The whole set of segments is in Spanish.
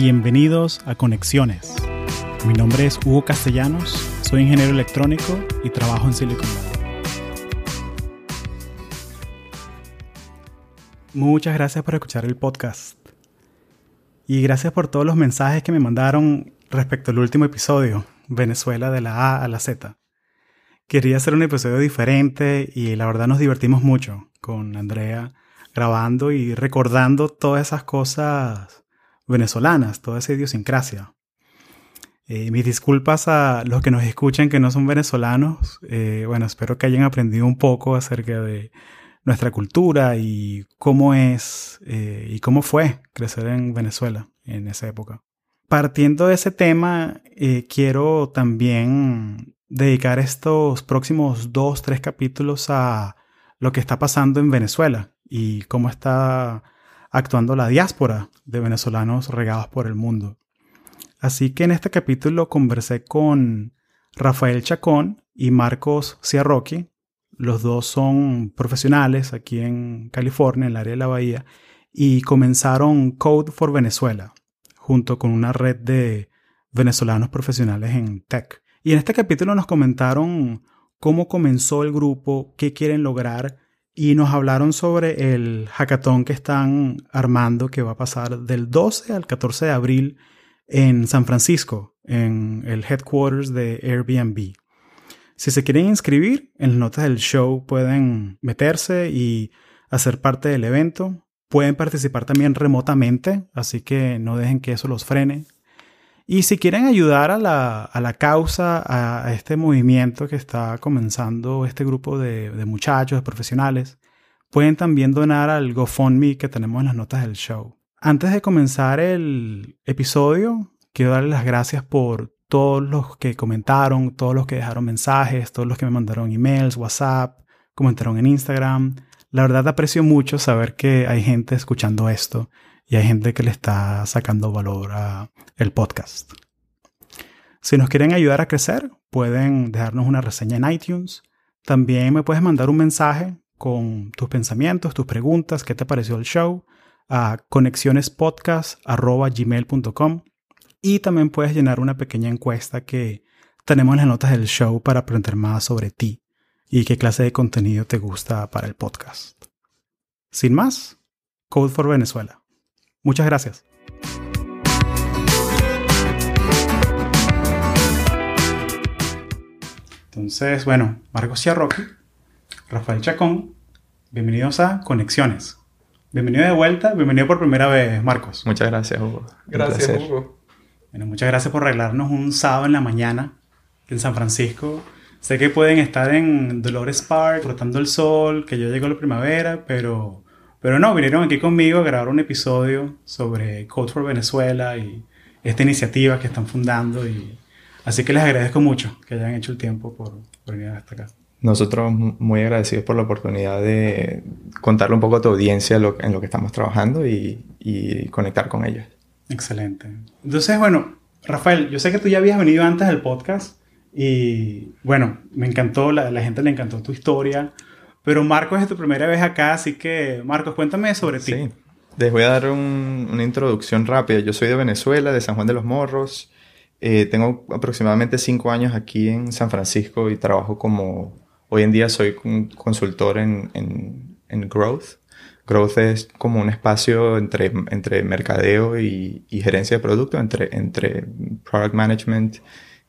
Bienvenidos a Conexiones. Mi nombre es Hugo Castellanos, soy ingeniero electrónico y trabajo en Silicon Valley. Muchas gracias por escuchar el podcast. Y gracias por todos los mensajes que me mandaron respecto al último episodio, Venezuela de la A a la Z. Quería hacer un episodio diferente y la verdad nos divertimos mucho con Andrea grabando y recordando todas esas cosas venezolanas, toda esa idiosincrasia. Eh, mis disculpas a los que nos escuchan que no son venezolanos. Eh, bueno, espero que hayan aprendido un poco acerca de nuestra cultura y cómo es eh, y cómo fue crecer en Venezuela en esa época. Partiendo de ese tema, quiero también dedicar estos próximos dos, tres capítulos a lo que está pasando en Venezuela y cómo está actuando la diáspora de venezolanos regados por el mundo. Así que en este capítulo conversé con Rafael Chacón y Marcos Ciarroqui. Los dos son profesionales aquí en California, en el área de la Bahía, y comenzaron Code for Venezuela, junto con una red de venezolanos profesionales en tech. Y en este capítulo nos comentaron cómo comenzó el grupo, qué quieren lograr y nos hablaron sobre el hackathon que están armando que va a pasar del 12 al 14 de abril en San Francisco, en el headquarters de Airbnb. Si se quieren inscribir, en las notas del show pueden meterse y hacer parte del evento. Pueden participar también remotamente, así que no dejen que eso los frene. Y si quieren ayudar a la, a la causa, a, este movimiento que está comenzando este grupo de, de, muchachos, de profesionales, pueden también donar al GoFundMe que tenemos en las notas del show. Antes de comenzar el episodio, quiero darles las gracias por todos los que comentaron, todos los que dejaron mensajes, todos los que me mandaron emails, WhatsApp, comentaron en Instagram. La verdad aprecio mucho saber que hay gente escuchando esto y hay gente que le está sacando valor a el podcast. Si nos quieren ayudar a crecer, pueden dejarnos una reseña en iTunes. También me puedes mandar un mensaje con tus pensamientos, tus preguntas, qué te pareció el show a conexionespodcast.gmail.com y también puedes llenar una pequeña encuesta que tenemos en las notas del show para aprender más sobre ti y qué clase de contenido te gusta para el podcast. Sin más, Code for Venezuela. Muchas gracias. Entonces, bueno, Marcos Ciarroqui, Rafael Chacón, bienvenidos a Conexiones. Bienvenido de vuelta, bienvenido por primera vez, Marcos. Muchas gracias, Hugo. Gracias, Hugo. Bueno, muchas gracias por arreglarnos un sábado en la mañana en San Francisco. Sé que pueden estar en Dolores Park, rotando el sol, que yo llego a la primavera, pero pero no, vinieron aquí conmigo a grabar un episodio sobre Code for Venezuela y esta iniciativa que están fundando. Y, así que les agradezco mucho que hayan hecho el tiempo por, venir hasta acá. Nosotros muy agradecidos por la oportunidad de contarle un poco a tu audiencia en lo que estamos trabajando y, conectar con ellos. Excelente. Entonces, bueno, Rafael, yo sé que tú ya habías venido antes del podcast y bueno, me encantó, la, la gente le encantó tu historia. Pero Marcos es tu primera vez acá, así que Marcos, cuéntame sobre ti. Sí, les voy a dar una introducción rápida. Yo soy de Venezuela, de San Juan de los Morros. Eh, tengo aproximadamente cinco años aquí en San Francisco y trabajo como, hoy en día soy consultor en, en, Growth. Growth es como un espacio entre, entre mercadeo y, gerencia de producto, entre, entre product management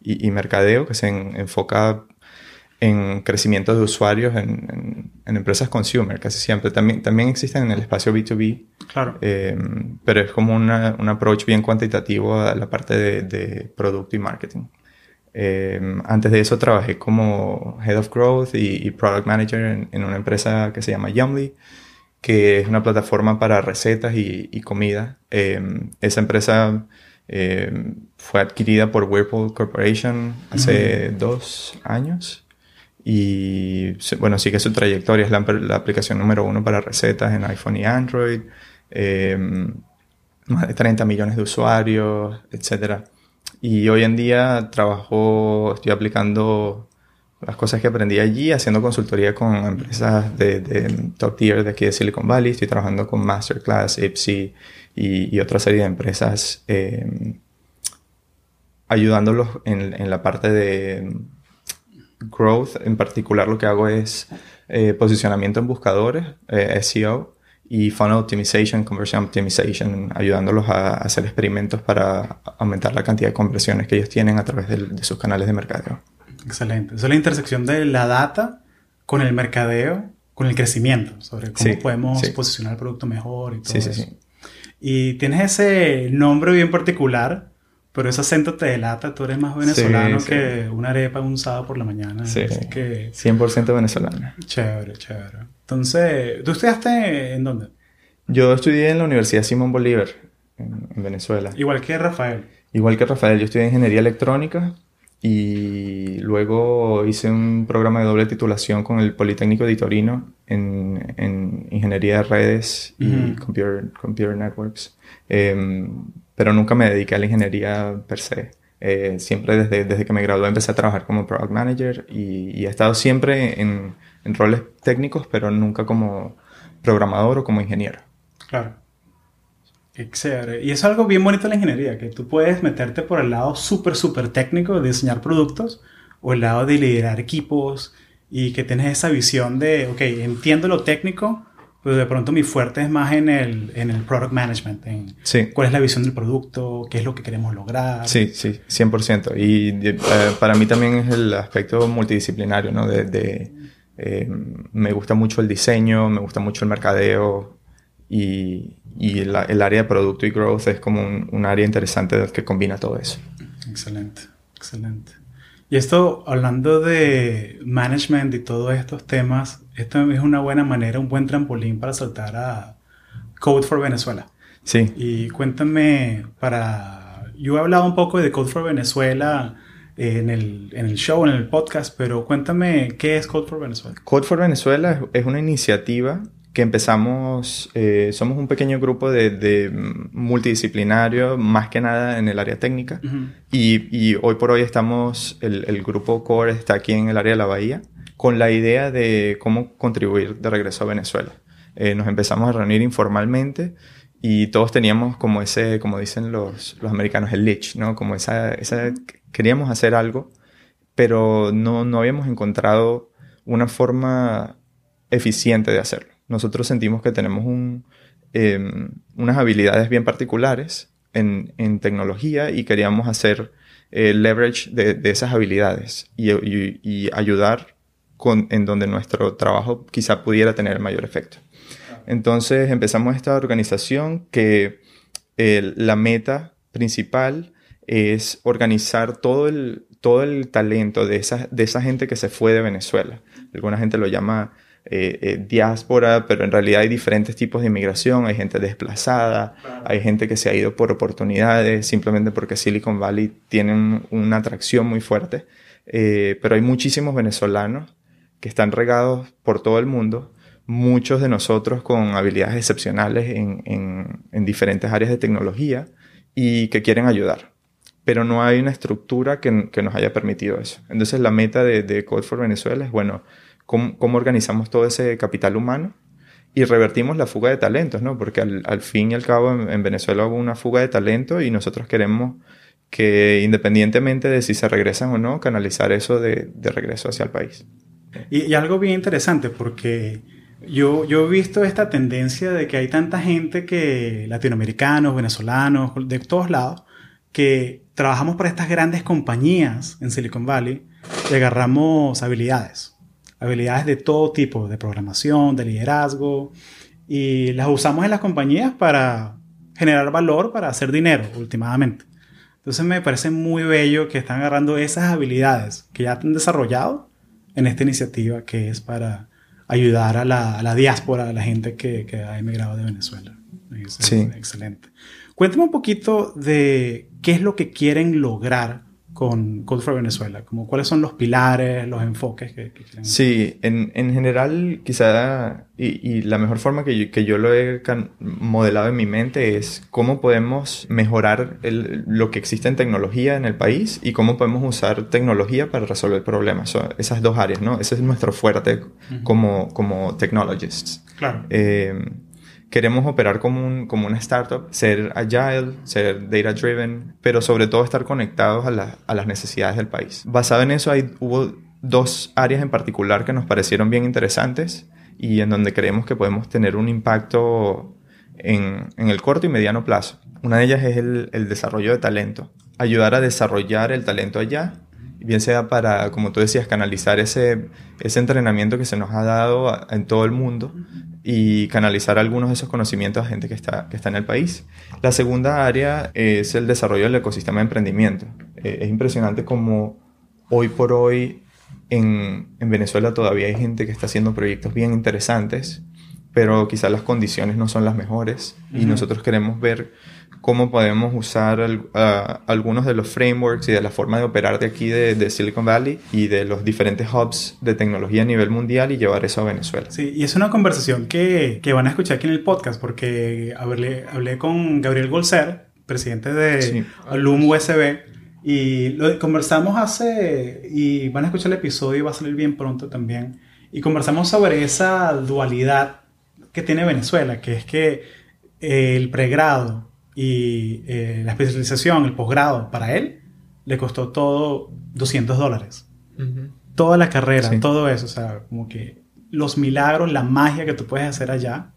y, y mercadeo, que se enfoca en crecimiento de usuarios en, empresas consumer, casi siempre. También, también existen en el espacio B2B. Claro. Eh, pero es como un approach bien cuantitativo a la parte de, producto y marketing. Eh, antes de eso trabajé como Head of Growth y, Product Manager en, una empresa que se llama Yumly, que es una plataforma para recetas y, comida. Eh, esa empresa fue adquirida por Whirlpool Corporation hace dos años. Y bueno, sigue su trayectoria, es la, aplicación número uno para recetas en iPhone y Android, em, más de 30 millones de usuarios, etc. Y hoy en día trabajo, estoy aplicando las cosas que aprendí allí haciendo consultoría con empresas de, top tier de aquí de Silicon Valley. Estoy trabajando con Masterclass, Ipsy y, otra serie de empresas em, ayudándolos en, la parte de growth. En particular lo que hago es eh, posicionamiento en buscadores, eh, SEO y funnel optimization, conversion optimization, ayudándolos a, hacer experimentos para aumentar la cantidad de conversiones que ellos tienen a través de sus canales de mercadeo. Excelente. Esa es la intersección de la data con el mercadeo, con el crecimiento, sobre cómo podemos posicionar el producto mejor y todo sí, eso. Y tienes ese nombre bien particular, pero ese acento te delata. Tú eres más venezolano que una arepa un sábado por la mañana. Sí, que... 100% venezolano. Chévere, chévere. Entonces, ¿tú estudiaste en dónde? Yo estudié en la Universidad Simón Bolívar, en, en Venezuela. Igual que Rafael. Igual que Rafael, yo estudié ingeniería electrónica y luego hice un programa de doble titulación con el Politécnico de Torino en, en Ingeniería de Redes y computer, computer, Networks. Em, pero nunca me dediqué a la ingeniería per se. Eh, siempre desde, desde que me gradué empecé a trabajar como Product Manager y, y he estado siempre en, en roles técnicos, pero nunca como programador o como ingeniero. Claro. Excelente. Y es algo bien bonito de la ingeniería, que tú puedes meterte por el lado súper, súper técnico de diseñar productos o el lado de liderar equipos y que tienes esa visión de, ok, entiendo lo técnico, pero de pronto mi fuerte es más en el, en el product management, en sí. cuál es la visión del producto, qué es lo que queremos lograr. Sí, sí, 100%. Y eh, para mí también es el aspecto multidisciplinario, ¿no? De, eh, me gusta mucho el diseño, me gusta mucho el mercadeo, y, y el área de producto y growth es como un, área interesante que combina todo eso. Excelente, excelente. Y esto, hablando de management y todos estos temas, esto es una buena manera, un buen trampolín para saltar a Code for Venezuela. Sí. Y cuéntame para... Yo he hablado un poco de Code for Venezuela en el, en el show, en el podcast, pero cuéntame qué es Code for Venezuela. Code for Venezuela es una iniciativa que empezamos, eh, somos un pequeño grupo de, de, multidisciplinario, más que nada en el área técnica. y, y, hoy por hoy estamos, el, el, grupo core está aquí en el área de la Bahía, con la idea de cómo contribuir de regreso a Venezuela. Eh, nos empezamos a reunir informalmente y todos teníamos como ese, como dicen los, los americanos, el lich, ¿no? Como esa, esa, queríamos hacer algo, pero no, no habíamos encontrado una forma eficiente de hacerlo nosotros sentimos que tenemos em, unas habilidades bien particulares en, tecnología y queríamos hacer eh, leverage de, esas habilidades y, ayudar con, en donde nuestro trabajo quizá pudiera tener mayor efecto. Entonces empezamos esta organización que la meta principal es organizar todo el, todo el talento de esa, de esa gente que se fue de Venezuela. Alguna gente lo llama eh, eh, diáspora, pero en realidad hay diferentes tipos de inmigración, hay gente desplazada, hay gente que se ha ido por oportunidades, simplemente porque Silicon Valley tiene una atracción muy fuerte, eh, pero hay muchísimos venezolanos que están regados por todo el mundo, muchos de nosotros con habilidades excepcionales en, en, diferentes áreas de tecnología y que quieren ayudar. Pero no hay una estructura que, que, nos haya permitido eso. Entonces la meta de, de Code for Venezuela es, bueno, cómo, organizamos todo ese capital humano y revertimos la fuga de talentos, ¿no? Porque al, fin y al cabo en, Venezuela hubo una fuga de talento y nosotros queremos que independientemente de si se regresan o no, canalizar eso de, regreso hacia el país. Y, algo bien interesante porque yo, yo he visto esta tendencia de que hay tanta gente que, latinoamericanos, venezolanos, de todos lados, que trabajamos para estas grandes compañías en Silicon Valley y agarramos habilidades habilidades de todo tipo, de programación, de liderazgo, y las usamos en las compañías para generar valor, para hacer dinero, últimamente. Entonces me parece muy bello que están agarrando esas habilidades que ya han desarrollado en esta iniciativa que es para ayudar a la, a la diáspora, a la gente que, que, ha emigrado de Venezuela. sí. Excelente. Cuéntame un poquito de qué es lo que quieren lograr con Code for Venezuela? Como, ¿Cuáles son los pilares, los enfoques que, que quieren? Sí, en, en general, quizá, y, y, la mejor forma que yo, que yo lo he modelado en mi mente es cómo podemos mejorar el, lo que existe en tecnología en el país y cómo podemos usar tecnología para resolver problemas. So, esas dos áreas, ¿no? Ese es nuestro fuerte uh -huh. como, como technologists. Claro. Eh, queremos operar como, un, como una startup, ser agile, ser data driven, pero sobre todo estar conectados a, la, a las necesidades del país. Basado en eso, hay, hubo dos áreas en particular que nos parecieron bien interesantes y en donde creemos que podemos tener un impacto en, en el corto y mediano plazo. Una de ellas es el, el desarrollo de talento, ayudar a desarrollar el talento allá bien sea para, como tú decías, canalizar ese, ese entrenamiento que se nos ha dado a, en todo el mundo y canalizar algunos de esos conocimientos a gente que está, que está en el país. La segunda área es el desarrollo del ecosistema de emprendimiento. Eh, es impresionante como hoy por hoy en, en Venezuela todavía hay gente que está haciendo proyectos bien interesantes, pero quizás las condiciones no son las mejores uh -huh. y nosotros queremos ver cómo podemos usar uh, algunos de los frameworks y de la forma de operar de aquí de, de, Silicon Valley y de los diferentes hubs de tecnología a nivel mundial y llevar eso a Venezuela. Sí, y es una conversación que, que van a escuchar aquí en el podcast porque hablé, hablé con Gabriel Golser, presidente de sí. Alum USB, y lo conversamos hace, y van a escuchar el episodio y va a salir bien pronto también, y conversamos sobre esa dualidad que tiene Venezuela, que es que eh, el pregrado y eh, la especialización, el posgrado, para él le costó todo 200 dólares. Uh -huh. Toda la carrera, sí. todo eso, o sea, como que los milagros, la magia que tú puedes hacer allá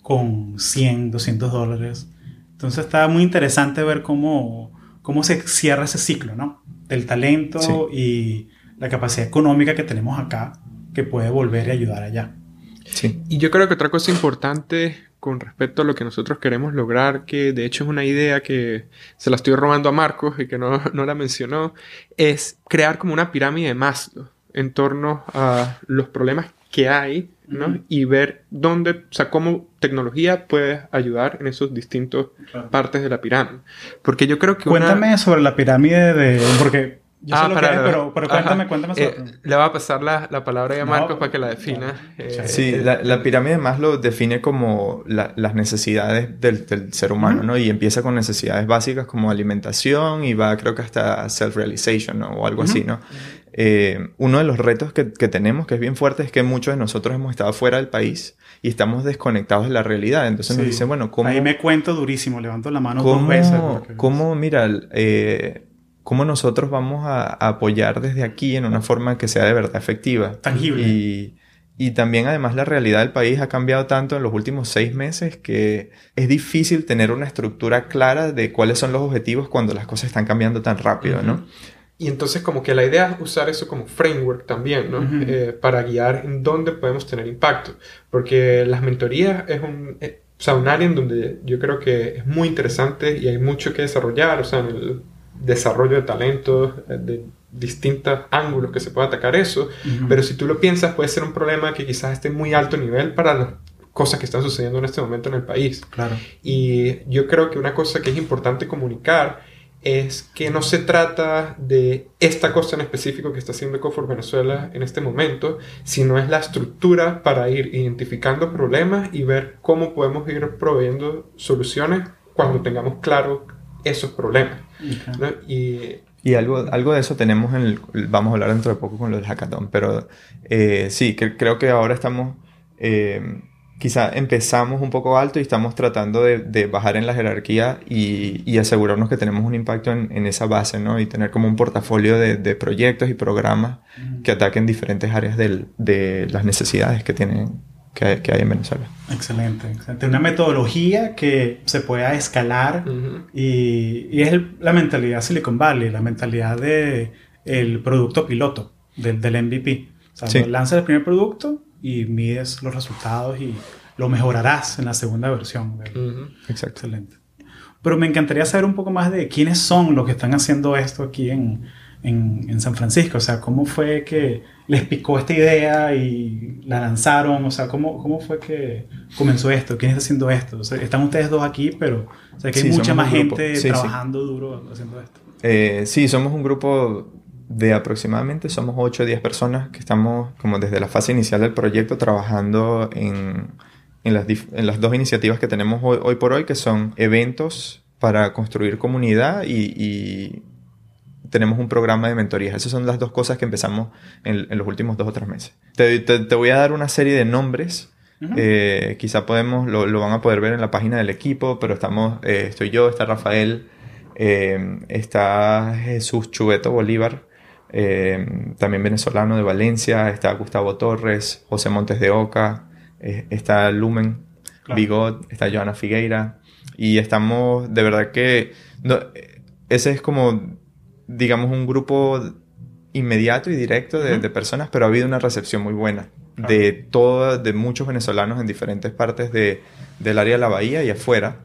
con 100, 200 dólares. Entonces está muy interesante ver cómo, cómo se cierra ese ciclo, ¿no? Del talento sí. y la capacidad económica que tenemos acá que puede volver y ayudar allá. Sí. Y yo creo que otra cosa importante con respecto a lo que nosotros queremos lograr, que de hecho es una idea que se la estoy robando a Marcos y que no, no la mencionó, es crear como una pirámide de Maslow en torno a los problemas que hay, ¿no? Uh -huh. Y ver dónde, o sea, cómo tecnología puede ayudar en esos distintos claro. partes de la pirámide. Porque yo creo que Cuéntame una... sobre la pirámide de... Porque yo ah, sé lo para, que es, pero, pero cuéntame, ajá. cuéntame sobre... Eh, le va a pasar la, la palabra a Marcos no, para que la defina. Eh, sí, la, la, pirámide más lo define como la, las necesidades del, del ser humano, uh -huh. ¿no? Y empieza con necesidades básicas como alimentación y va creo que hasta self-realization, ¿no? O algo uh -huh. así, ¿no? Eh, uno de los retos que, que, tenemos, que es bien fuerte, es que muchos de nosotros hemos estado fuera del país y estamos desconectados de la realidad. Entonces sí. nos dicen, bueno, ¿cómo... Ahí me cuento durísimo, levanto la mano ¿cómo, dos veces. Porque... ¿Cómo, mira, eh, cómo nosotros vamos a, a, apoyar desde aquí en una forma que sea de verdad efectiva? Tangible. Y, y también además la realidad del país ha cambiado tanto en los últimos seis meses que es difícil tener una estructura clara de cuáles son los objetivos cuando las cosas están cambiando tan rápido, uh -huh. ¿no? Y entonces como que la idea es usar eso como framework también, ¿no? Uh -huh. eh, para guiar en dónde podemos tener impacto. Porque las mentorías es un, eh, o sea, un área en donde yo creo que es muy interesante y hay mucho que desarrollar, o sea, en el desarrollo de talentos, eh, de distintos ángulos que se puede atacar eso. Uh -huh. Pero si tú lo piensas, puede ser un problema que quizás esté muy alto nivel para las cosas que están sucediendo en este momento en el país. Claro. Y yo creo que una cosa que es importante comunicar es que no se trata de esta cosa en específico que está haciendo Ecofor Venezuela en este momento, sino es la estructura para ir identificando problemas y ver cómo podemos ir proveyendo soluciones cuando tengamos claro esos problemas. Okay. ¿no? Y, y algo, algo de eso tenemos en el, vamos a hablar dentro de poco con los hackathon, pero eh, sí, que, creo que ahora estamos... Eh, quizá empezamos un poco alto y estamos tratando de, de bajar en la jerarquía y, y, asegurarnos que tenemos un impacto en, en, esa base, ¿no? Y tener como un portafolio de, de proyectos y programas mm. que ataquen diferentes áreas del, de las necesidades que tienen que, que, hay en Venezuela. Excelente, excelente. Una metodología que se pueda escalar uh -huh. y, y, es el, la mentalidad Silicon Valley, la mentalidad de el producto piloto, del, del MVP. O sea, sí. lanzas el primer producto y mides los resultados y lo mejorarás en la segunda versión. Uh -huh. Exacto. Excelente. Pero me encantaría saber un poco más de quiénes son los que están haciendo esto aquí en, en, en, San Francisco. O sea, cómo fue que les picó esta idea y la lanzaron. O sea, cómo, cómo fue que comenzó esto. ¿Quién está haciendo esto? O sea, están ustedes dos aquí, pero o sea, que hay sí, mucha más gente sí, trabajando sí. duro haciendo esto. Eh, sí, somos un grupo de aproximadamente, somos 8 o 10 personas que estamos como desde la fase inicial del proyecto trabajando en, en, las, en las, dos iniciativas que tenemos hoy, hoy, por hoy, que son eventos para construir comunidad y, y tenemos un programa de mentorías. Esas son las dos cosas que empezamos en, en los últimos dos o tres meses. Te, te, te, voy a dar una serie de nombres. Uh -huh. eh, quizá podemos, lo, lo, van a poder ver en la página del equipo, pero estamos, eh, estoy yo, está Rafael, eh, está Jesús Chubeto Bolívar, eh, también venezolano de Valencia, está Gustavo Torres, José Montes de Oca, eh, está Lumen, claro. Bigot, está Joana Figueira, y estamos, de verdad que, no, ese es como digamos, un grupo inmediato y directo de, uh -huh. de personas, pero ha habido una recepción muy buena claro. de todas, de muchos venezolanos en diferentes partes de, del área de la bahía y afuera.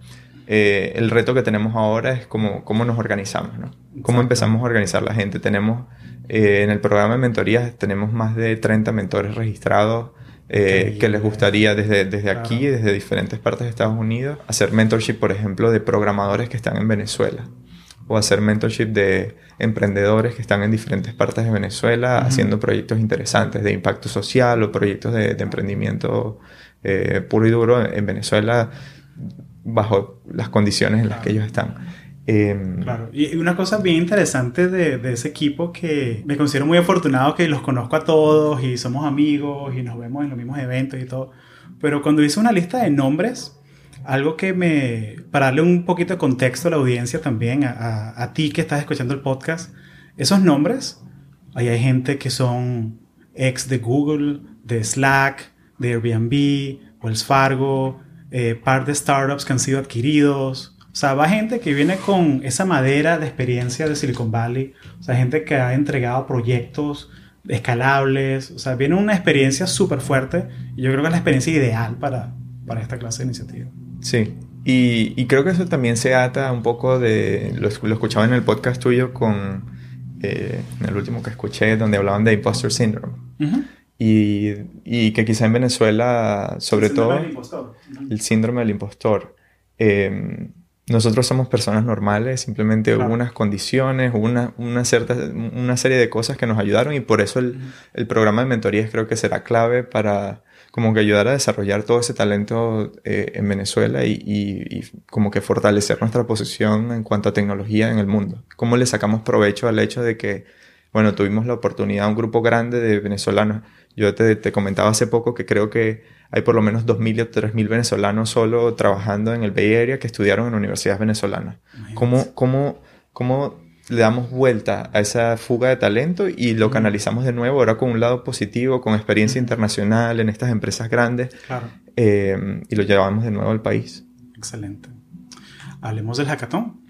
Eh, el reto que tenemos ahora es cómo, cómo nos organizamos, ¿no? Cómo empezamos a organizar la gente. Tenemos, eh, en el programa de mentorías, tenemos más de 30 mentores registrados eh, que les gustaría desde, desde aquí, desde diferentes partes de Estados Unidos, hacer mentorship, por ejemplo, de programadores que están en Venezuela o hacer mentorship de emprendedores que están en diferentes partes de Venezuela uh -huh. haciendo proyectos interesantes de impacto social o proyectos de, de emprendimiento eh, puro y duro en Venezuela bajo las condiciones en las que ellos están. Eh, claro, y una cosa bien interesante de, de, ese equipo que me considero muy afortunado que los conozco a todos y somos amigos y nos vemos en los mismos eventos y todo, pero cuando hice una lista de nombres, algo que me, para darle un poquito de contexto a la audiencia también, a, a, ti que estás escuchando el podcast, esos nombres, ahí hay gente que son ex de Google, de Slack, de Airbnb, Wells Fargo, eh, par de startups que han sido adquiridos. O sea, va gente que viene con esa madera de experiencia de Silicon Valley. O sea, gente que ha entregado proyectos escalables. O sea, viene una experiencia súper fuerte. Y yo creo que es la experiencia ideal para, para esta clase de iniciativa. Sí, y, y, creo que eso también se ata un poco de. Lo, lo escuchaba en el podcast tuyo con. Eh, en el último que escuché, donde hablaban de imposter syndrome. Uh -huh. y, y, que quizá en Venezuela, sobre el todo. Del impostor. Uh -huh. El síndrome del impostor. Eh, nosotros somos personas normales, simplemente claro. hubo unas condiciones, hubo una, una, cierta, una serie de cosas que nos ayudaron y por eso el, uh -huh. el programa de mentorías creo que será clave para como que ayudar a desarrollar todo ese talento eh, en Venezuela y, y, y, como que fortalecer nuestra posición en cuanto a tecnología en el mundo. ¿Cómo le sacamos provecho al hecho de que, bueno, tuvimos la oportunidad, un grupo grande de venezolanos? Yo te, te comentaba hace poco que creo que hay por lo menos 2.000 o 3.000 venezolanos solo trabajando en el Bay Area que estudiaron en universidades venezolanas. ¿Cómo, cómo, cómo le damos vuelta a esa fuga de talento y lo canalizamos de nuevo ahora con un lado positivo, con experiencia internacional en estas empresas grandes claro. eh, y lo llevamos de nuevo al país. Excelente. Hablemos del hackathon.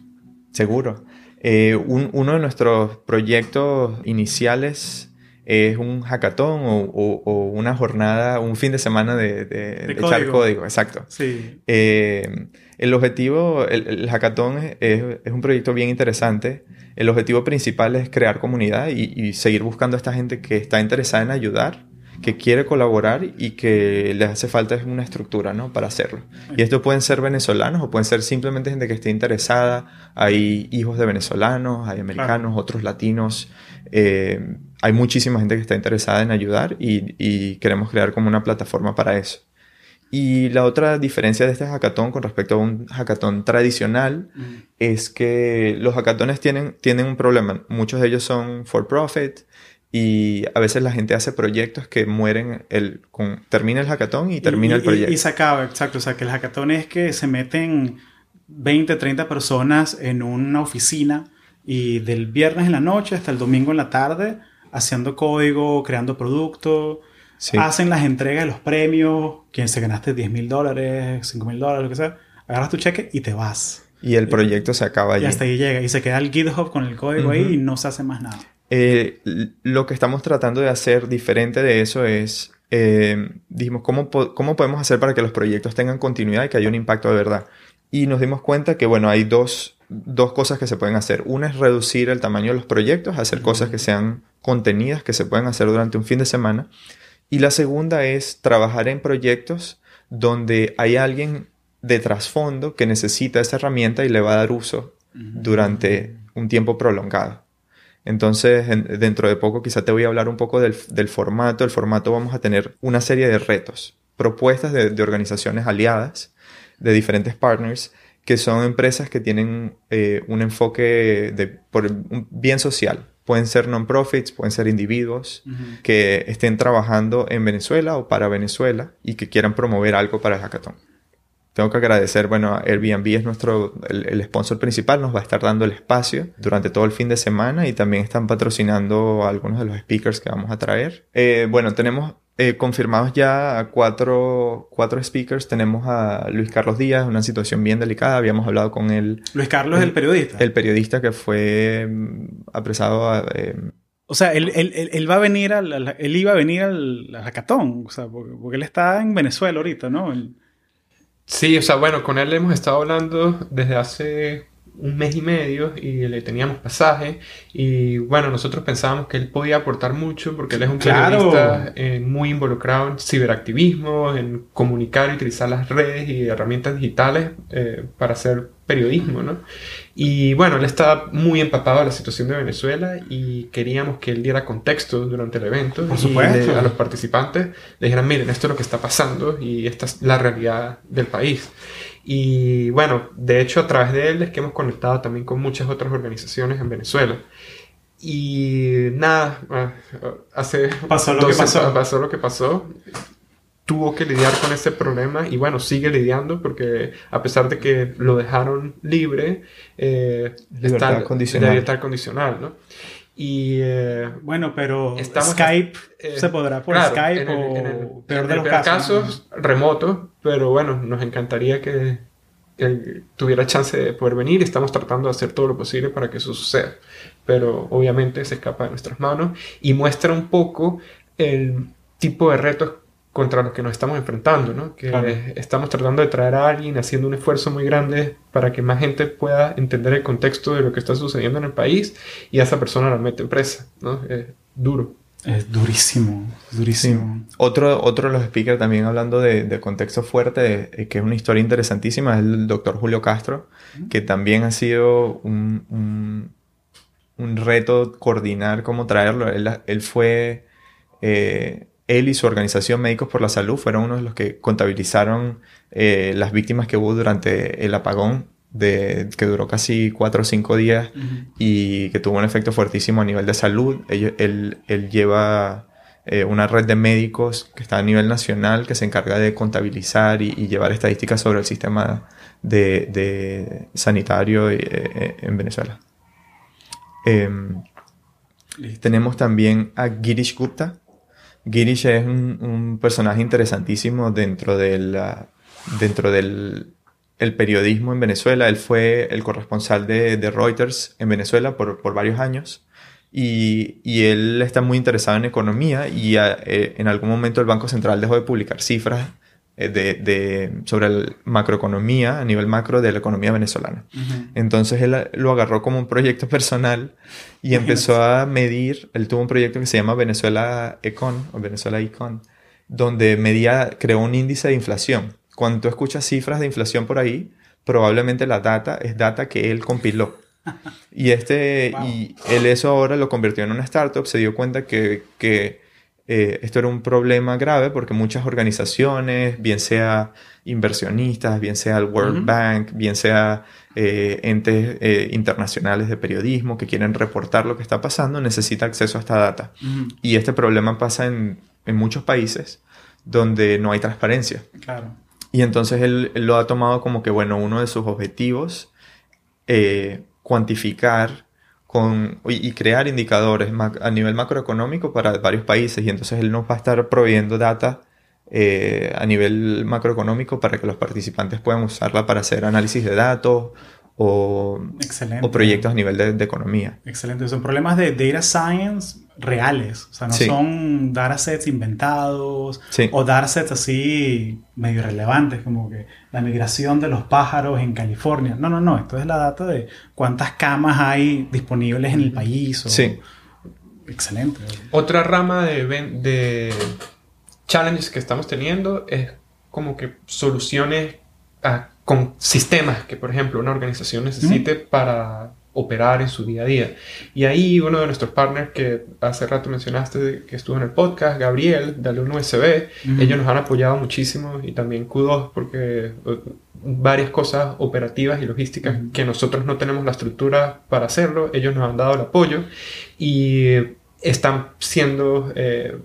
Seguro. Eh, un, uno de nuestros proyectos iniciales es un hackathon o, o, o, una jornada, un fin de semana de, de, de, de código. echar código, exacto. Sí. Eh, el objetivo, el, el hackathon es, es, un proyecto bien interesante. El objetivo principal es crear comunidad y, y, seguir buscando a esta gente que está interesada en ayudar, que quiere colaborar y que les hace falta una estructura ¿no? para hacerlo. Y esto pueden ser venezolanos o pueden ser simplemente gente que esté interesada. Hay hijos de venezolanos, hay americanos, claro. otros latinos. Eh, hay muchísima gente que está interesada en ayudar y, y, queremos crear como una plataforma para eso. Y la otra diferencia de este hackathon con respecto a un hackathon tradicional mm. es que los hackatones tienen, tienen un problema. Muchos de ellos son for profit y a veces la gente hace proyectos que mueren, el, con, termina el hackathon y termina y, el proyecto. Y, y, se acaba, exacto. O sea, que el hackathon es que se meten 20, 30 personas en una oficina y del viernes en la noche hasta el domingo en la tarde haciendo código, creando producto, sí. hacen las entregas de los premios, quien se ganaste 10 mil dólares, 5 mil dólares, lo que sea, agarras tu cheque y te vas. Y el proyecto se acaba allí. Y hasta ahí llega. Y se queda el GitHub con el código uh -huh. ahí y no se hace más nada. Eh, lo que estamos tratando de hacer diferente de eso es, eh, dijimos, ¿cómo, ¿cómo podemos hacer para que los proyectos tengan continuidad y que haya un impacto de verdad? Y nos dimos cuenta que, bueno, hay dos, dos cosas que se pueden hacer. Una es reducir el tamaño de los proyectos, hacer cosas que sean contenidas, que se pueden hacer durante un fin de semana. Y la segunda es trabajar en proyectos donde hay alguien de trasfondo que necesita esa herramienta y le va a dar uso durante un tiempo prolongado. Entonces, dentro de poco quizá te voy a hablar un poco del, formato. El formato vamos a tener una serie de retos, propuestas de, organizaciones aliadas, de diferentes partners, que son empresas que tienen eh, un enfoque de, por un bien social. Pueden ser non-profits, pueden ser individuos que estén trabajando en Venezuela o para Venezuela y que quieran promover algo para el hackathon tengo que agradecer, bueno, Airbnb es nuestro, el, sponsor principal, nos va a estar dando el espacio durante todo el fin de semana y también están patrocinando algunos de los speakers que vamos a traer. Eh, bueno, tenemos eh, confirmados ya cuatro, cuatro speakers. Tenemos a Luis Carlos Díaz, una situación bien delicada. Habíamos hablado con él. Luis Carlos, el, el periodista. El periodista que fue mm, apresado. Eh, o sea, él, él, él, va a venir al, él iba a venir al, hackathon, o sea, porque, él está en Venezuela ahorita, ¿no? Sí, o sea, bueno, con él hemos estado hablando desde hace un mes y medio y le teníamos pasaje y bueno, nosotros pensábamos que él podía aportar mucho porque él es un periodista eh, muy involucrado en ciberactivismo, en comunicar y utilizar las redes y herramientas digitales eh, para hacer periodismo, ¿no? Y bueno, él estaba muy empapado a la situación de Venezuela y queríamos que él diera contexto durante el evento Por supuesto. y a los participantes le dijeran, miren, esto es lo que está pasando y esta es la realidad del país. Y bueno, de hecho a través de él es que hemos conectado también con muchas otras organizaciones en Venezuela. Y nada, ah, hace pasó lo que pasó. pasó lo que pasó tuvo que lidiar con ese problema y bueno, sigue lidiando porque a pesar de que lo dejaron libre, eh, libertad está, condicional. libertad condicional, ¿no? Y eh, bueno, pero Skype eh, se podrá por Skype o peor de los casos, remotos, pero bueno, nos encantaría que, él tuviera chance de poder venir. Estamos tratando de hacer todo lo posible para que eso suceda, pero obviamente se escapa de nuestras manos y muestra un poco el tipo de retos contra los que nos estamos enfrentando, ¿no? Que estamos tratando de traer a alguien haciendo un esfuerzo muy grande para que más gente pueda entender el contexto de lo que está sucediendo en el país y a esa persona la mete presa, ¿no? Es duro. Es durísimo, durísimo. Otro, otro de los speakers también hablando de, contexto fuerte, eh, que es una historia interesantísima, es el doctor Julio Castro, que también ha sido un, un, reto coordinar cómo traerlo. Él, él fue... Eh, él y su organización Médicos por la Salud fueron uno de los que contabilizaron eh, las víctimas que hubo durante el apagón de, que duró casi cuatro o cinco días y que tuvo un efecto fuertísimo a nivel de salud. Él, lleva eh, una red de médicos que está a nivel nacional que se encarga de contabilizar y, llevar estadísticas sobre el sistema de, sanitario eh, en Venezuela. Em, tenemos también a Girish Gupta, Girish es un, personaje interesantísimo dentro, de dentro del periodismo en Venezuela. Él fue el corresponsal de, Reuters en Venezuela por, varios años. Y, él está muy interesado en economía y eh, en algún momento el Banco Central dejó de publicar cifras eh, de, sobre la macroeconomía, a nivel macro de la economía venezolana. Entonces él lo agarró como un proyecto personal y empezó a medir, él tuvo un proyecto que se llama Venezuela Econ, o Venezuela Econ, donde medía, creó un índice de inflación. Cuando tú escuchas cifras de inflación por ahí, probablemente la data es data que él compiló. Y, este, y él eso ahora lo convirtió en una startup, se dio cuenta que, que eh, esto era un problema grave porque muchas organizaciones, bien sea inversionistas, bien sea el World Bank, bien sea eh, entes eh, internacionales de periodismo que quieren reportar lo que está pasando, necesita acceso a esta data. Y este problema pasa en, en, muchos países donde no hay transparencia. Claro. Y entonces él, lo ha tomado como que, bueno, uno de sus objetivos, cuantificar con, y, crear indicadores a nivel macroeconómico para varios países. Y entonces él nos va a estar proveyendo data eh, a nivel macroeconómico para que los participantes puedan usarla para hacer análisis de datos o, o proyectos a nivel de, economía. Excelente. Son problemas de data science reales. O sea, no son datasets inventados o datasets así medio relevantes, como que la migración de los pájaros en California. No, no, no. Esto es la data de cuántas camas hay disponibles en el país. Sí. Excelente. Otra rama de, de challenges que estamos teniendo es como que soluciones con sistemas que, por ejemplo, una organización necesite para operar en su día a día. Y ahí uno de nuestros partners que hace rato mencionaste que estuvo en el podcast, Gabriel, de Alumno USB, ellos nos han apoyado muchísimo y también kudos porque uh, varias cosas operativas y logísticas que nosotros no tenemos la estructura para hacerlo, ellos nos han dado el apoyo y están siendo eh,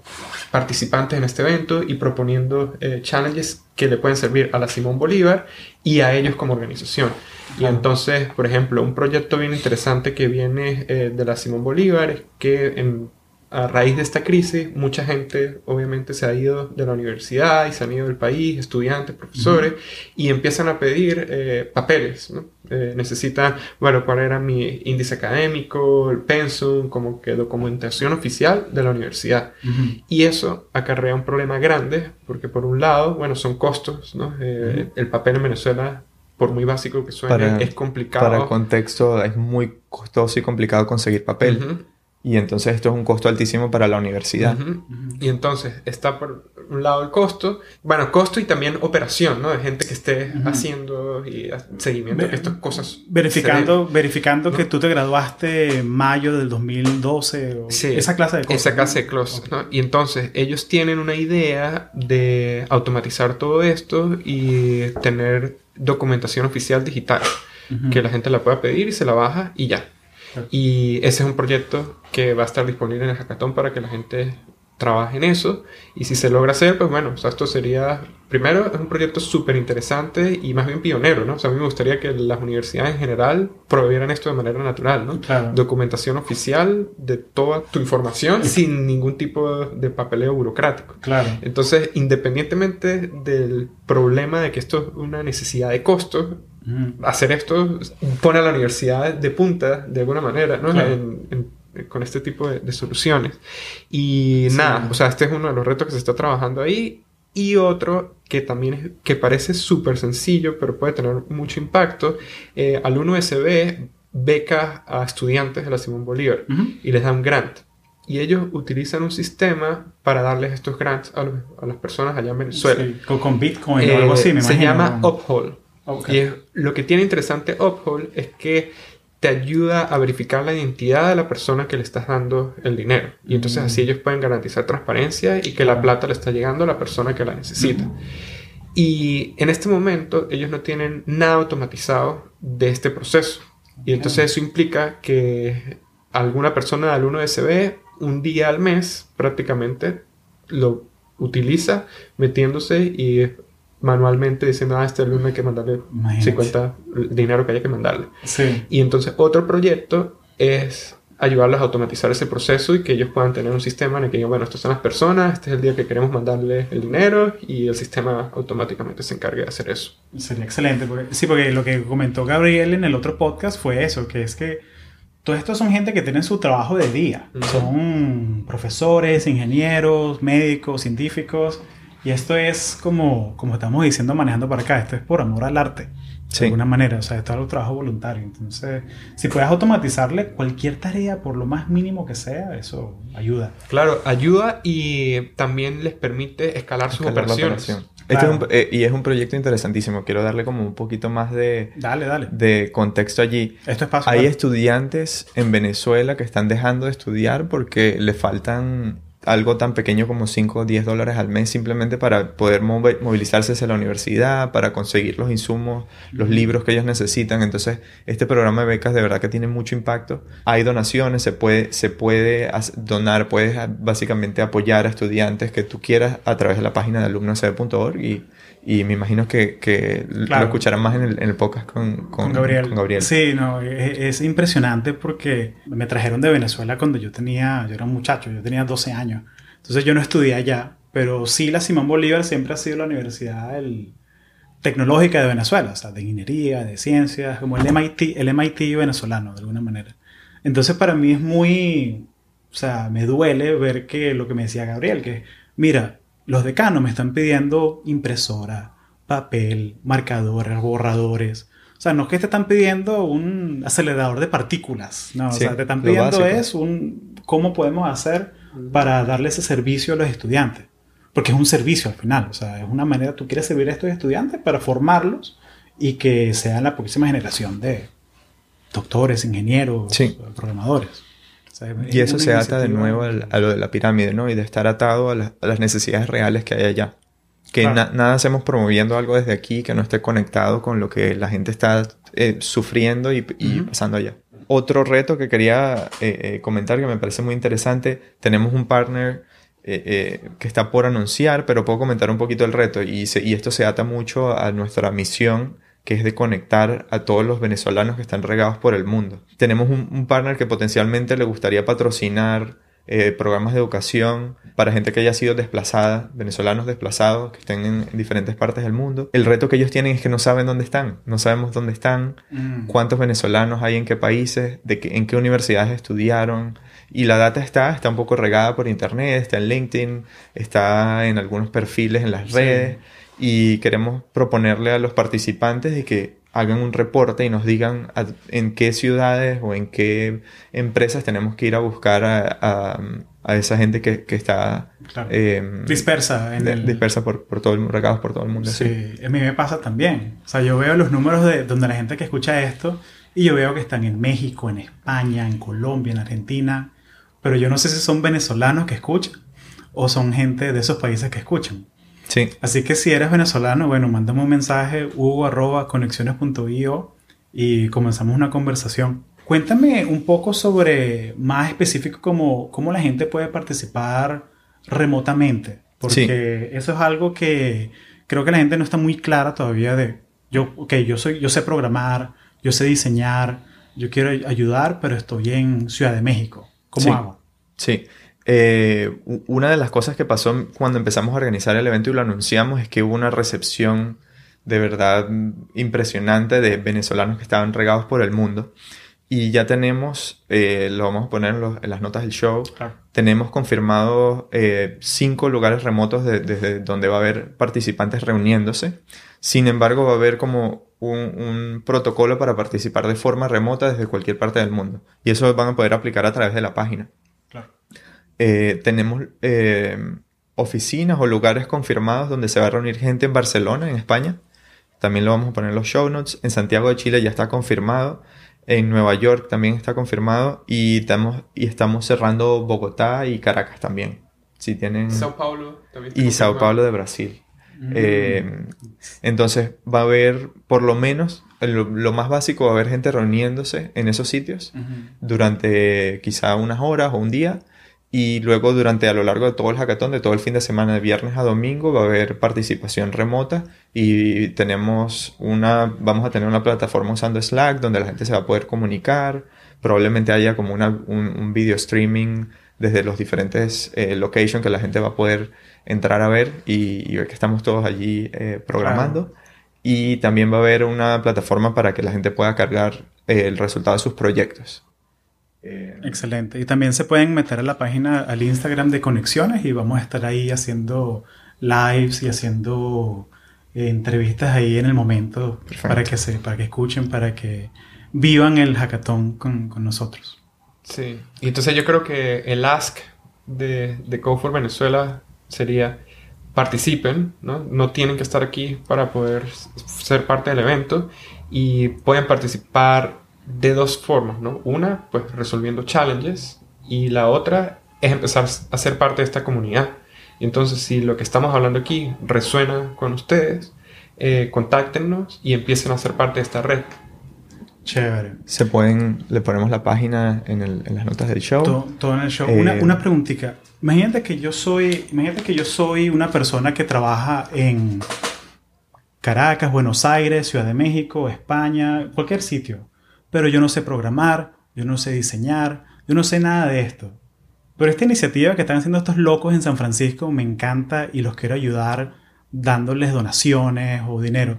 participantes en este evento y proponiendo eh, challenges que le pueden servir a la Simón Bolívar y a ellos como organización. Y entonces, por ejemplo, un proyecto bien interesante que viene eh, de la Simón Bolívar es que en a raíz de esta crisis, mucha gente obviamente se ha ido de la universidad y se han ido del país, estudiantes, profesores, y empiezan a pedir eh, papeles. ¿no? Eh, necesitan, bueno, cuál era mi índice académico, el pensum, como que documentación oficial de la universidad. Y eso acarrea un problema grande, porque por un lado, bueno, son costos, ¿no? Eh, el papel en Venezuela por muy básico que suene, es complicado. Para el contexto, es muy costoso y complicado conseguir papel. Y entonces esto es un costo altísimo para la universidad. Y entonces está por un lado el costo, bueno, costo y también operación, ¿no? De gente que esté haciendo y seguimiento de estas cosas. Verificando, verificando que tú te graduaste en mayo del 2012 o esa clase de cosas. Esa clase de cosas, ¿no? Y entonces ellos tienen una idea de automatizar todo esto y tener documentación oficial digital, que la gente la pueda pedir y se la baja y ya. Y ese es un proyecto que va a estar disponible en el hackathon para que la gente trabaje en eso. Y si se logra hacer, pues bueno, esto sería, primero, es un proyecto súper interesante y más bien pionero, ¿no? O sea, a mí me gustaría que las universidades en general proveyeran esto de manera natural, ¿no? Documentación oficial de toda tu información sin ningún tipo de papeleo burocrático. Claro. Entonces, independientemente del problema de que esto es una necesidad de costo, hacer esto pone a la universidad de punta de alguna manera, ¿no? con este tipo de, soluciones. Y nada, o sea, este es uno de los retos que se está trabajando ahí. Y otro que también es, que parece súper sencillo, pero puede tener mucho impacto. Eh, al USB beca a estudiantes de la Simón Bolívar y les da un grant. Y ellos utilizan un sistema para darles estos grants a, las personas allá en Venezuela. con, Bitcoin o algo así, me Se llama Uphold. Y lo que tiene interesante Uphold es que te ayuda a verificar la identidad de la persona que le estás dando el dinero. Y entonces así mm. ellos pueden garantizar transparencia y que la plata le está llegando a la persona que la necesita. Y en este momento ellos no tienen nada automatizado de este proceso. Y entonces eso implica que alguna persona del 1SB un día al mes prácticamente lo utiliza metiéndose y manualmente diciendo, ah, este alumno hay que mandarle 50 dinero que haya que mandarle. Sí. Y entonces otro proyecto es ayudarlos a automatizar ese proceso y que ellos puedan tener un sistema en el que digan, bueno, estas son las personas, este es el día que queremos mandarle el dinero y el sistema automáticamente se encargue de hacer eso. Sería excelente. Porque, sí, porque lo que comentó Gabriel en el otro podcast fue eso, que es que todos estos son gente que tienen su trabajo de día. Son profesores, ingenieros, médicos, científicos y esto es como, como estamos diciendo, manejando para acá, esto es por amor al arte, de alguna manera, o sea, esto es un trabajo voluntario. Entonces, si puedes automatizarle cualquier tarea, por lo más mínimo que sea, eso ayuda. Claro, ayuda y también les permite escalar, sus operaciones. Este es un, eh, y es un proyecto interesantísimo. Quiero darle como un poquito más de, dale, dale. de contexto allí. Esto es Hay estudiantes en Venezuela que están dejando de estudiar porque le faltan algo tan pequeño como 5 o 10 dólares al mes simplemente para poder movilizarse hacia la universidad, para conseguir los insumos, los libros que ellos necesitan. Entonces, este programa de becas de verdad que tiene mucho impacto. Hay donaciones, se puede, se puede donar, puedes básicamente apoyar a estudiantes que tú quieras a través de la página de alumnoseb.org y y me imagino que, que lo escucharán más en el, en el podcast con, con, Gabriel. Sí, no, es, impresionante porque me trajeron de Venezuela cuando yo tenía, yo era un muchacho, yo tenía 12 años. Entonces yo no estudié allá, pero sí la Simón Bolívar siempre ha sido la universidad tecnológica de Venezuela, o sea, de ingeniería, de ciencias, como el MIT, el MIT venezolano, de alguna manera. Entonces para mí es muy, o sea, me duele ver que lo que me decía Gabriel, que mira, los decanos me están pidiendo impresora, papel, marcadores, borradores. O sea, no es que te están pidiendo un acelerador de partículas. No, o sea, te están pidiendo es un cómo podemos hacer para darle ese servicio a los estudiantes. Porque es un servicio al final. O sea, es una manera, tú quieres servir a estos estudiantes para formarlos y que sean la próxima generación de, doctores, ingenieros, programadores. Y eso se ata de nuevo a lo de la pirámide, ¿no? Y de estar atado a, las necesidades reales que hay allá. Que nada hacemos promoviendo algo desde aquí que no esté conectado con lo que la gente está eh, sufriendo y, pasando allá. Otro reto que quería eh, eh, comentar que me parece muy interesante, tenemos un partner que está por anunciar, pero puedo comentar un poquito el reto y, y esto se ata mucho a nuestra misión que es de conectar a todos los venezolanos que están regados por el mundo. Tenemos un, partner que potencialmente le gustaría patrocinar eh, programas de educación para gente que haya sido desplazada, venezolanos desplazados que estén en, diferentes partes del mundo. El reto que ellos tienen es que no saben dónde están, no sabemos dónde están, mm. cuántos venezolanos hay en qué países, de en qué universidades estudiaron. Y la data está, está un poco regada por internet, está en LinkedIn, está en algunos perfiles en las redes y queremos proponerle a los participantes de que hagan un reporte y nos digan en qué ciudades o en qué empresas tenemos que ir a buscar a, esa gente que, está em, dispersa en el... dispersa por, por todo el regados por todo el mundo. Sí, a mí me pasa también. O sea, yo veo los números de donde la gente que escucha esto y yo veo que están en México, en España, en Colombia, en Argentina, pero yo no sé si son venezolanos que escuchan o son gente de esos países que escuchan. Así que si eres venezolano, bueno, mándame un mensaje hugo.conexiones.io y comenzamos una conversación. Cuéntame un poco sobre más específico cómo, cómo la gente puede participar remotamente. Porque eso es algo que creo que la gente no está muy clara todavía de, yo, ok, yo, soy, yo sé programar, yo sé diseñar, yo quiero ayudar, pero estoy en Ciudad de México. ¿Cómo hago? Sí. Eh, una de las cosas que pasó cuando empezamos a organizar el evento y lo anunciamos es que hubo una recepción de verdad impresionante de venezolanos que estaban regados por el mundo. Y ya tenemos, eh, lo vamos a poner en, las notas del show, tenemos confirmado eh, cinco lugares remotos desde donde va a haber participantes reuniéndose. Sin embargo, va a haber como un, un, protocolo para participar de forma remota desde cualquier parte del mundo. Y eso van a poder aplicar a través de la página. Eh, tenemos eh, oficinas o lugares confirmados donde se va a reunir gente en Barcelona, en España. También lo vamos a poner en los show notes. En Santiago de Chile ya está confirmado. En Nueva York también está confirmado. Y estamos, y estamos cerrando Bogotá y Caracas también. Si tienen... Sao Paulo también. y Sao Paulo de Brasil. Mm. Eh, entonces va a haber, por lo menos, lo, más básico, va a haber gente reuniéndose en esos sitios durante quizá unas horas o un día y luego durante a lo largo de todo el hackathon, de todo el fin de semana, de viernes a domingo, va a haber participación remota y tenemos una, vamos a tener una plataforma usando Slack donde la gente se va a poder comunicar. Probablemente haya como una, un, video streaming desde los diferentes eh, locations que la gente va a poder entrar a ver y, ver que estamos todos allí eh, programando. Y también va a haber una plataforma para que la gente pueda cargar eh, el resultado de sus proyectos. Eh, Excelente. Y también se pueden meter a la página, al Instagram de Conexiones y vamos a estar ahí haciendo lives y haciendo eh, entrevistas ahí en el momento para que, se, para que escuchen, para que vivan el hackathon con, con, nosotros. Sí. Y entonces yo creo que el ask de, de Code for Venezuela sería participen, ¿no? no tienen que estar aquí para poder ser parte del evento y pueden participar de dos formas, ¿no? Una, pues resolviendo challenges y la otra es empezar a ser parte de esta comunidad. Y entonces, si lo que estamos hablando aquí resuena con ustedes, eh, contáctenos y empiecen a ser parte de esta red. Chévere. Se pueden, le ponemos la página en, las notas del show. Todo, en el show. una, eh, una preguntita. Imagínate que yo soy, imagínate que yo soy una persona que trabaja en Caracas, Buenos Aires, Ciudad de México, España, cualquier sitio pero yo no sé programar, yo no sé diseñar, yo no sé nada de esto. Pero esta iniciativa que están haciendo estos locos en San Francisco me encanta y los quiero ayudar dándoles donaciones o dinero.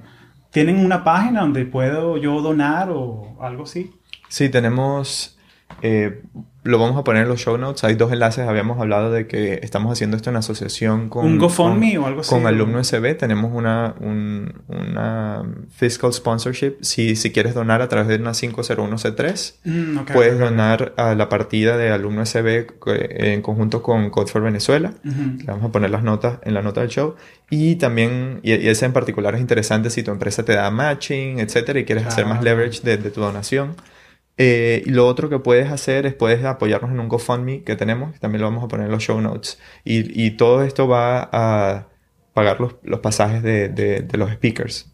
¿Tienen una página donde puedo yo donar o algo así? Sí, tenemos eh, lo vamos a poner en los show notes. Hay dos enlaces. Habíamos hablado de que estamos haciendo esto en asociación con... ¿Un GoFundMe o algo así? Con Alumno SB. Tenemos una, una fiscal sponsorship. Si, si quieres donar a través de una 501c3, mm, puedes donar a la partida de Alumno SB eh, en conjunto con Code for Venezuela. Le vamos a poner las notas en la nota del show. Y también, y, ese en particular es interesante si tu empresa te da matching, etcétera, y quieres hacer más leverage de, de tu donación Eh, y lo otro que puedes hacer es puedes apoyarnos en un GoFundMe que tenemos, también lo vamos a poner en los show notes. Y, y todo esto va a pagar los, los pasajes de, de, los speakers.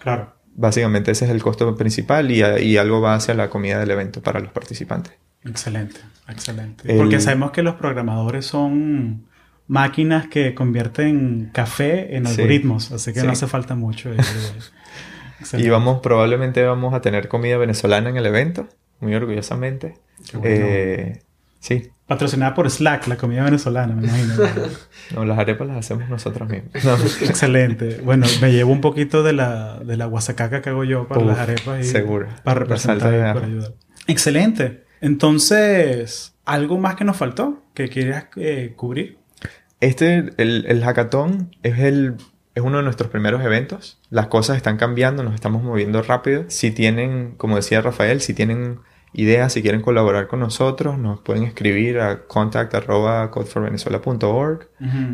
Claro. Básicamente ese es el costo principal y, y, algo va hacia la comida del evento para los participantes. Excelente, excelente. Porque sabemos que los programadores son máquinas que convierten café en algoritmos, así que no hace falta mucho. y vamos, probablemente vamos a tener comida venezolana en el evento muy orgullosamente. Eh, sí. Patrocinada por Slack, la comida venezolana, me imagino. no, las arepas las hacemos nosotros mismos. Excelente. Bueno, me llevo un poquito de la, de la guasacaca que hago yo para las arepas y seguro. para representar y para ayudar. Excelente. Entonces, ¿algo más que nos faltó que quieras eh, cubrir? Este, el, el hackathon es el es uno de nuestros primeros eventos. Las cosas están cambiando, nos estamos moviendo rápido. Si tienen, como decía Rafael, si tienen ideas, si quieren colaborar con nosotros, nos pueden escribir a contact.codeforvenezuela.org.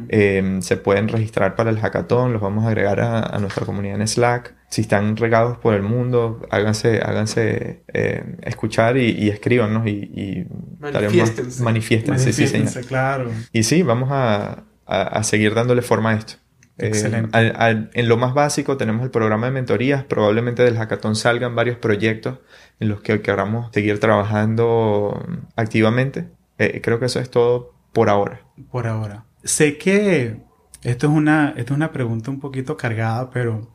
Em, se pueden registrar para el hackathon, los vamos a agregar a, nuestra comunidad en Slack. Si están regados por el mundo, háganse, háganse eh, escuchar y, y escríbanos y, y manifiéstense. manifiéstense, sí, claro. Y sí, vamos a, a seguir dándole forma a esto. Eh, en lo más básico tenemos el programa de mentorías. Probablemente del hackathon salgan varios proyectos en los que queramos seguir trabajando activamente. Eh, creo que eso es todo por ahora. Por ahora. Sé que esto es una, esto es una pregunta un poquito cargada, pero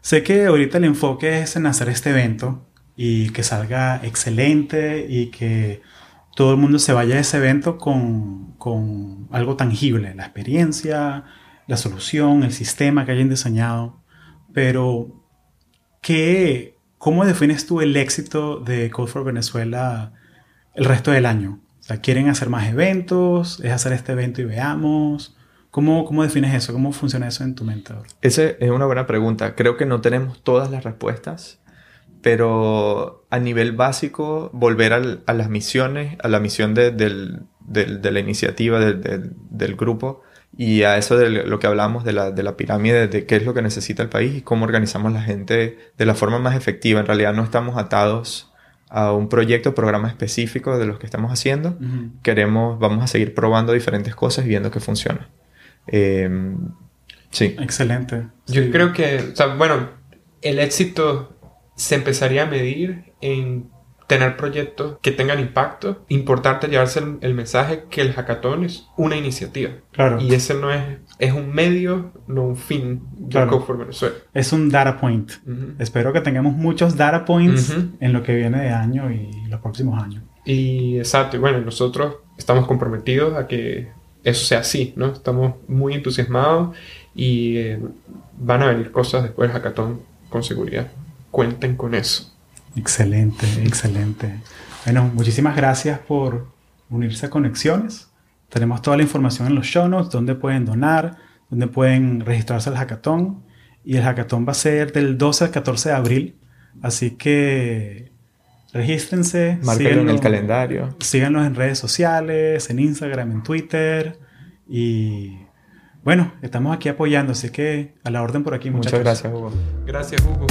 sé que ahorita el enfoque es en hacer este evento y que salga excelente y que todo el mundo se vaya a ese evento con, con algo tangible, la experiencia, la solución, el sistema que hayan diseñado, pero ¿qué, ¿cómo defines tú el éxito de Code for Venezuela el resto del año? O sea, ¿quieren hacer más eventos? ¿Es hacer este evento y veamos? ¿Cómo, ¿Cómo defines eso? ¿Cómo funciona eso en tu mente? Esa es una buena pregunta. Creo que no tenemos todas las respuestas, pero a nivel básico, volver a las misiones, a la misión de, de la iniciativa, del grupo, y a eso de lo que hablamos de la, de la pirámide, de qué es lo que necesita el país y cómo organizamos la gente de la forma más efectiva. En realidad no estamos atados a un proyecto, programa específico de los que estamos haciendo. Queremos, vamos a seguir probando diferentes cosas y viendo qué funciona. Em, sí. Excelente. Yo creo que, o sea, bueno, el éxito se empezaría a medir en tener proyectos que tengan impacto. Importante llevarse el, mensaje que el hackathon es una iniciativa. Claro. Y ese no es, es un medio, no un fin de Code for Venezuela. Es un data point. Espero que tengamos muchos data points en lo que viene de año y los próximos años. Y exacto, y bueno, nosotros estamos comprometidos a que eso sea así, ¿no? Estamos muy entusiasmados y eh, van a venir cosas después del hackathon con seguridad. Cuenten con eso. Excelente, excelente. Bueno, muchísimas gracias por unirse a Conexiones. Tenemos toda la información en los show notes, donde pueden donar, donde pueden registrarse al hackathon. Y el hackathon va a ser del 12 al 14 de abril. Así que regístrense. Márquenlo en el calendario. Síganos en redes sociales, en Instagram, en Twitter. Y bueno, estamos aquí apoyando, así que a la orden por aquí. Muchas gracias, Hugo. Gracias, Hugo.